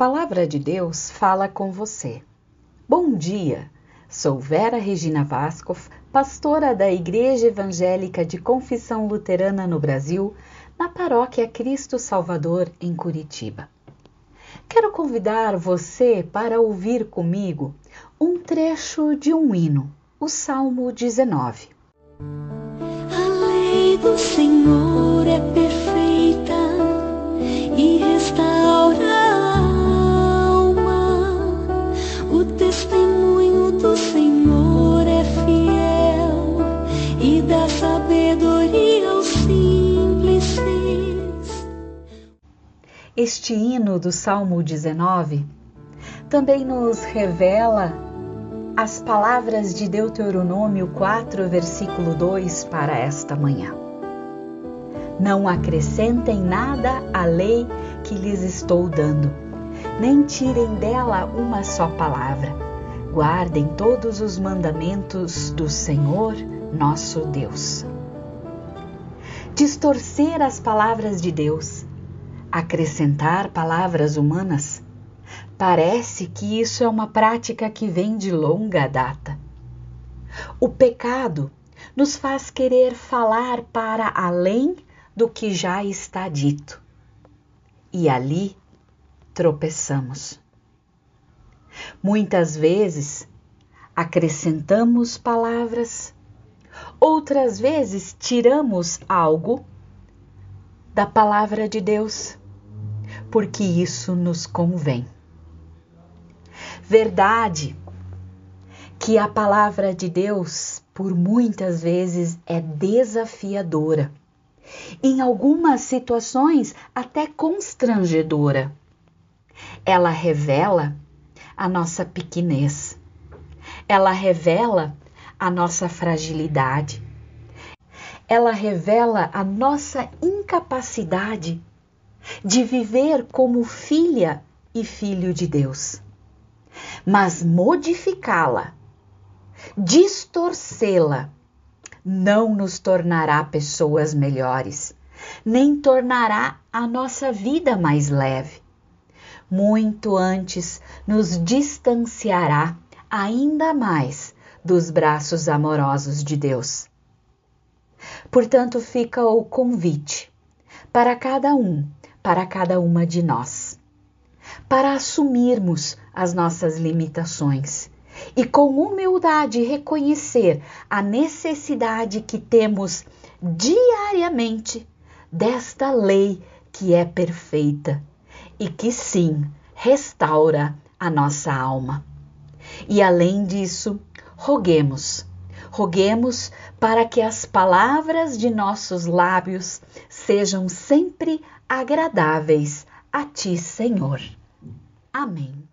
palavra de Deus fala com você. Bom dia! Sou Vera Regina Vascoff, pastora da Igreja Evangélica de Confissão Luterana no Brasil, na paróquia Cristo Salvador, em Curitiba. Quero convidar você para ouvir comigo um trecho de um hino, o Salmo 19. A lei do Senhor é perfeita Este hino do Salmo 19 também nos revela as palavras de Deuteronômio 4, versículo 2 para esta manhã. Não acrescentem nada à lei que lhes estou dando, nem tirem dela uma só palavra. Guardem todos os mandamentos do Senhor, nosso Deus. Distorcer as palavras de Deus acrescentar palavras humanas, parece que isso é uma prática que vem de longa data. O pecado nos faz querer falar para além do que já está dito. E ali tropeçamos. Muitas vezes acrescentamos palavras, outras vezes tiramos algo da palavra de Deus porque isso nos convém. Verdade que a palavra de Deus, por muitas vezes, é desafiadora, em algumas situações até constrangedora. Ela revela a nossa pequenez, ela revela a nossa fragilidade, ela revela a nossa incapacidade de viver como filha e filho de Deus. Mas modificá-la, distorcê-la, não nos tornará pessoas melhores, nem tornará a nossa vida mais leve. Muito antes nos distanciará ainda mais dos braços amorosos de Deus. Portanto, fica o convite para cada um para cada uma de nós, para assumirmos as nossas limitações e com humildade reconhecer a necessidade que temos diariamente desta lei que é perfeita e que sim restaura a nossa alma. E além disso, roguemos, roguemos para que as palavras de nossos lábios sejam sempre agradáveis a ti, Senhor. Amém.